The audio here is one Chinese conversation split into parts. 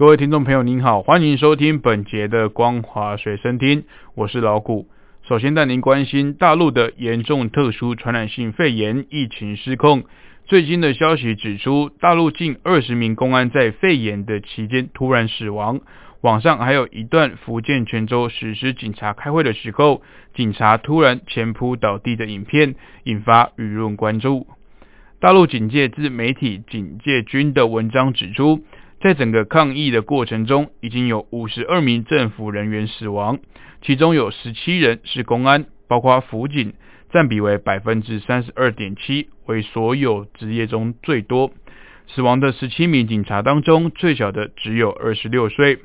各位听众朋友，您好，欢迎收听本节的光华随身听，我是老谷。首先带您关心大陆的严重特殊传染性肺炎疫情失控。最新的消息指出，大陆近二十名公安在肺炎的期间突然死亡。网上还有一段福建泉州实施警察开会的时候，警察突然前扑倒地的影片，引发舆论关注。大陆警戒自媒体警戒军的文章指出。在整个抗疫的过程中，已经有五十二名政府人员死亡，其中有十七人是公安，包括辅警，占比为百分之三十二点七，为所有职业中最多。死亡的十七名警察当中，最小的只有二十六岁。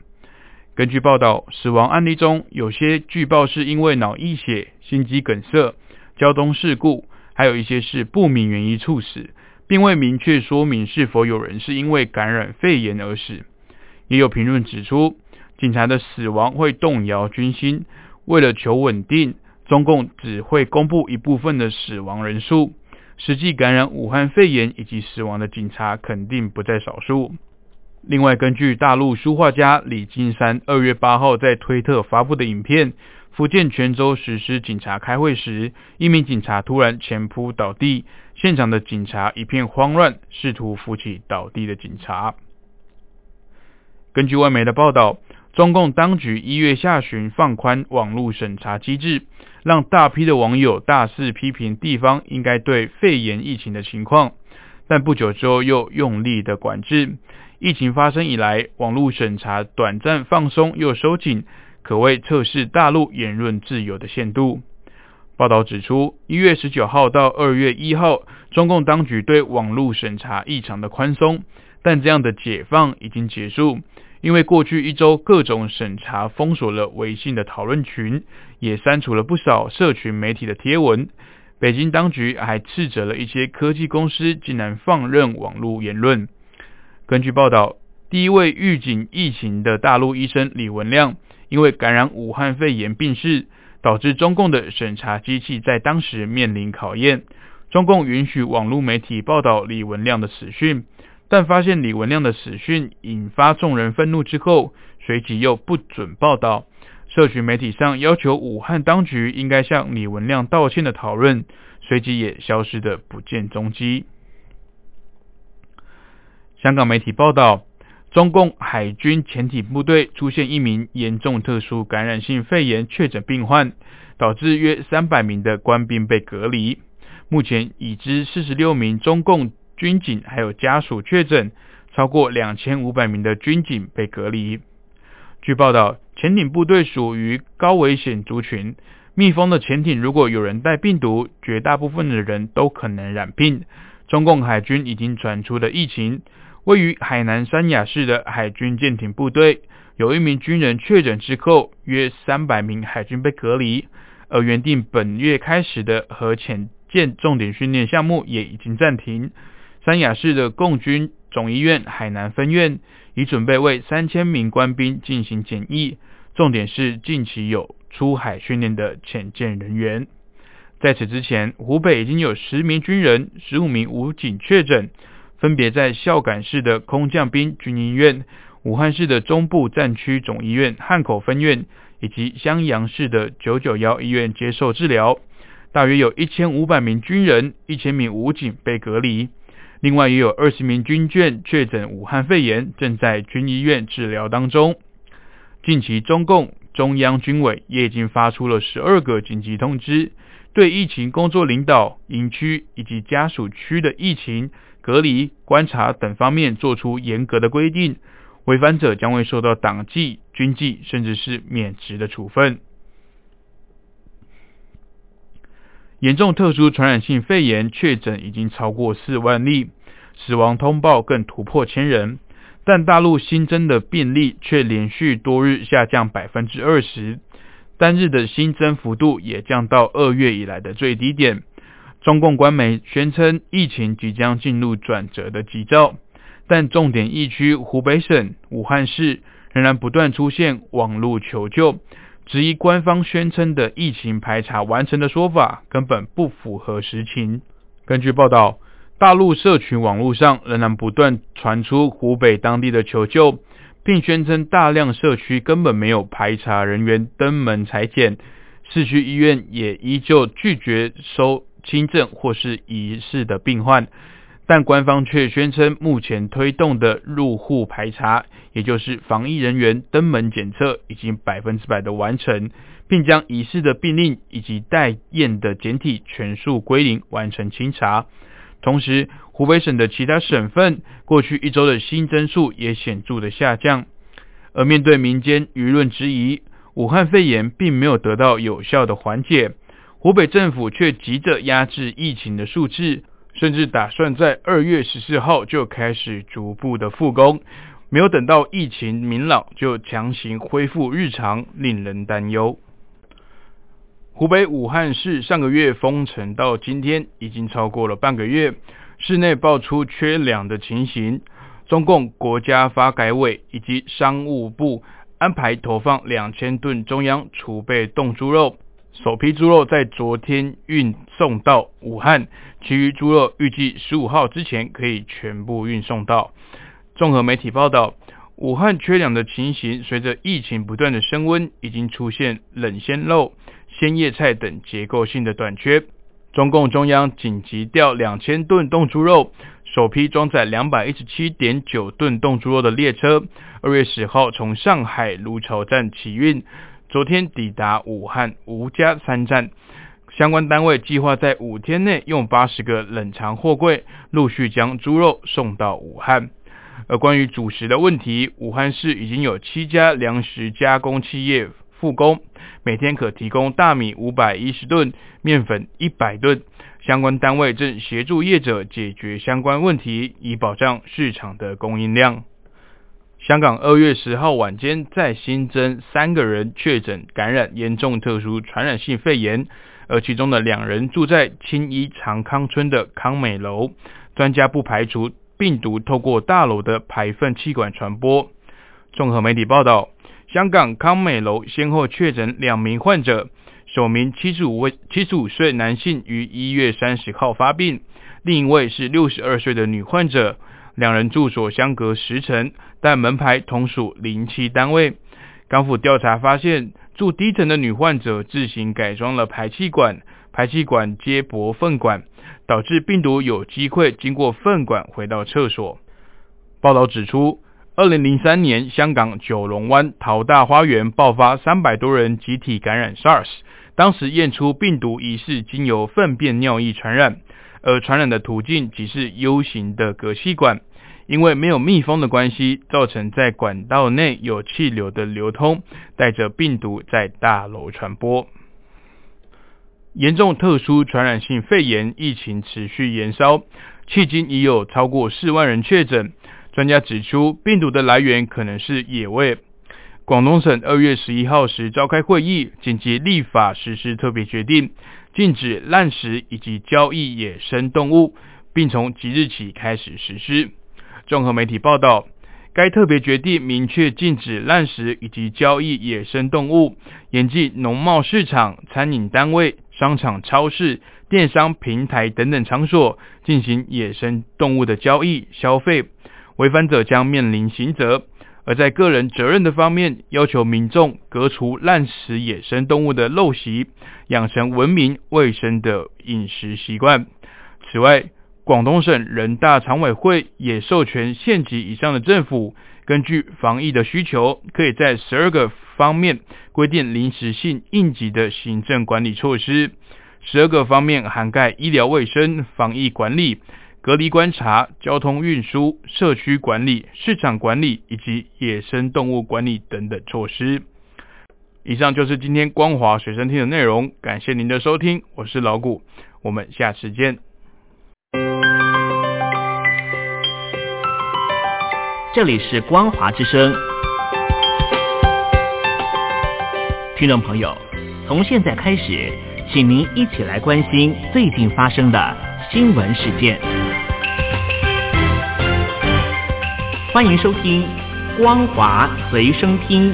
根据报道，死亡案例中有些据报是因为脑溢血、心肌梗塞、交通事故，还有一些是不明原因猝死。并未明确说明是否有人是因为感染肺炎而死。也有评论指出，警察的死亡会动摇军心。为了求稳定，中共只会公布一部分的死亡人数，实际感染武汉肺炎以及死亡的警察肯定不在少数。另外，根据大陆书画家李金山二月八号在推特发布的影片。福建泉州实施警察开会时，一名警察突然前扑倒地，现场的警察一片慌乱，试图扶起倒地的警察。根据外媒的报道，中共当局一月下旬放宽网络审查机制，让大批的网友大肆批评地方应该对肺炎疫情的情况，但不久之后又用力的管制。疫情发生以来，网络审查短暂放松又收紧。可谓测试大陆言论自由的限度。报道指出，一月十九号到二月一号，中共当局对网络审查异常的宽松，但这样的解放已经结束，因为过去一周各种审查封锁了微信的讨论群，也删除了不少社群媒体的贴文。北京当局还斥责了一些科技公司竟然放任网络言论。根据报道，第一位预警疫情的大陆医生李文亮。因为感染武汉肺炎病逝，导致中共的审查机器在当时面临考验。中共允许网络媒体报道李文亮的死讯，但发现李文亮的死讯引发众人愤怒之后，随即又不准报道。社群媒体上要求武汉当局应该向李文亮道歉的讨论，随即也消失的不见踪迹。香港媒体报道。中共海军潜艇部队出现一名严重特殊感染性肺炎确诊病患，导致约三百名的官兵被隔离。目前已知四十六名中共军警还有家属确诊，超过两千五百名的军警被隔离。据报道，潜艇部队属于高危险族群，密封的潜艇如果有人带病毒，绝大部分的人都可能染病。中共海军已经传出的疫情。位于海南三亚市的海军舰艇部队，有一名军人确诊之后，约三百名海军被隔离。而原定本月开始的核潜舰重点训练项目也已经暂停。三亚市的共军总医院海南分院已准备为三千名官兵进行检疫，重点是近期有出海训练的潜舰人员。在此之前，湖北已经有十名军人、十五名武警确诊。分别在孝感市的空降兵军医院、武汉市的中部战区总医院汉口分院以及襄阳市的九九幺医院接受治疗。大约有一千五百名军人、一千名武警被隔离。另外，也有二十名军眷确诊武汉肺炎，正在军医院治疗当中。近期，中共中央军委也已经发出了十二个紧急通知，对疫情工作领导、营区以及家属区的疫情。隔离、观察等方面做出严格的规定，违反者将会受到党纪、军纪，甚至是免职的处分。严重特殊传染性肺炎确诊已经超过四万例，死亡通报更突破千人，但大陆新增的病例却连续多日下降百分之二十。单日的新增幅度也降到二月以来的最低点。中共官媒宣称疫情即将进入转折的基兆，但重点疫区湖北省武汉市仍然不断出现网络求救，质疑官方宣称的疫情排查完成的说法根本不符合实情。根据报道，大陆社群网络上仍然不断传出湖北当地的求救，并宣称大量社区根本没有排查人员登门裁剪，市区医院也依旧拒绝收。轻症或是疑似的病患，但官方却宣称目前推动的入户排查，也就是防疫人员登门检测，已经百分之百的完成，并将疑似的病例以及待验的检体全数归零，完成清查。同时，湖北省的其他省份过去一周的新增数也显著的下降。而面对民间舆论质疑，武汉肺炎并没有得到有效的缓解。湖北政府却急着压制疫情的数字，甚至打算在二月十四号就开始逐步的复工，没有等到疫情明朗就强行恢复日常，令人担忧。湖北武汉市上个月封城到今天已经超过了半个月，市内爆出缺粮的情形，中共国家发改委以及商务部安排投放两千吨中央储备冻猪肉。首批猪肉在昨天运送到武汉，其余猪肉预计十五号之前可以全部运送到。综合媒体报道，武汉缺粮的情形随着疫情不断的升温，已经出现冷鲜肉、鲜叶菜等结构性的短缺。中共中央紧急调两千吨冻猪肉，首批装载两百一十七点九吨冻猪肉的列车，二月十号从上海芦潮站起运。昨天抵达武汉吴家三站，相关单位计划在五天内用八十个冷藏货柜陆续将猪肉送到武汉。而关于主食的问题，武汉市已经有七家粮食加工企业复工，每天可提供大米五百一十吨、面粉一百吨。相关单位正协助业者解决相关问题，以保障市场的供应量。香港二月十号晚间再新增三个人确诊感染严重特殊传染性肺炎，而其中的两人住在青衣长康村的康美楼，专家不排除病毒透过大楼的排粪气管传播。综合媒体报道，香港康美楼先后确诊两名患者，首名七十五位七十五岁男性于一月三十号发病，另一位是六十二岁的女患者。两人住所相隔十层，但门牌同属零七单位。港府调查发现，住低层的女患者自行改装了排气管，排气管接驳粪管，导致病毒有机会经过粪管回到厕所。报道指出，二零零三年香港九龙湾淘大花园爆发三百多人集体感染 SARS，当时验出病毒疑似经由粪便尿液传染。而传染的途径即是 U 型的隔气管，因为没有密封的关系，造成在管道内有气流的流通，带着病毒在大楼传播。严重特殊传染性肺炎疫情持续延烧，迄今已有超过四万人确诊。专家指出，病毒的来源可能是野味。广东省二月十一号时召开会议，紧急立法实施特别决定。禁止滥食以及交易野生动物，并从即日起开始实施。综合媒体报道，该特别决定明确禁止滥食以及交易野生动物，严禁农贸市场、餐饮单位、商场、超市、电商平台等等场所进行野生动物的交易消费，违反者将面临刑责。而在个人责任的方面，要求民众革除滥食野生动物的陋习，养成文明卫生的饮食习惯。此外，广东省人大常委会也授权县级以上的政府，根据防疫的需求，可以在十二个方面规定临时性应急的行政管理措施。十二个方面涵盖医疗卫生、防疫管理。隔离观察、交通运输、社区管理、市场管理以及野生动物管理等等措施。以上就是今天光华水生听的内容，感谢您的收听，我是老谷，我们下次见。这里是光华之声。听众朋友，从现在开始，请您一起来关心最近发生的新闻事件。欢迎收听《光华随声听》。